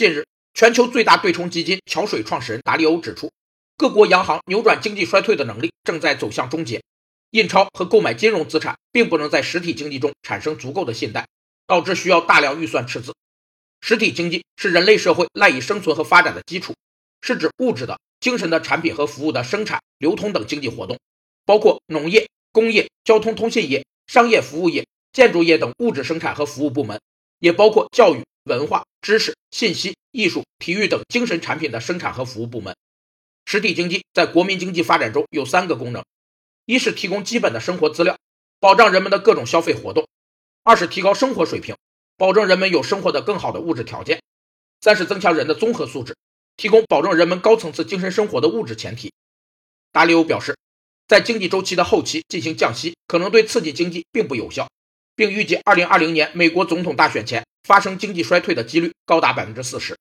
近日，全球最大对冲基金桥水创始人达利欧指出，各国央行扭转经济衰退的能力正在走向终结。印钞和购买金融资产并不能在实体经济中产生足够的信贷，导致需要大量预算赤字。实体经济是人类社会赖以生存和发展的基础，是指物质的、精神的产品和服务的生产、流通等经济活动，包括农业、工业、交通通信业、商业服务业、建筑业等物质生产和服务部门，也包括教育、文化、知识、信息、艺术、体育等精神产品的生产和服务部门。实体经济在国民经济发展中有三个功能。一是提供基本的生活资料，保障人们的各种消费活动；二是提高生活水平，保证人们有生活的更好的物质条件；三是增强人的综合素质，提供保证人们高层次精神生活的物质前提。达里欧表示，在经济周期的后期进行降息，可能对刺激经济并不有效，并预计2020年美国总统大选前发生经济衰退的几率高达百分之四十。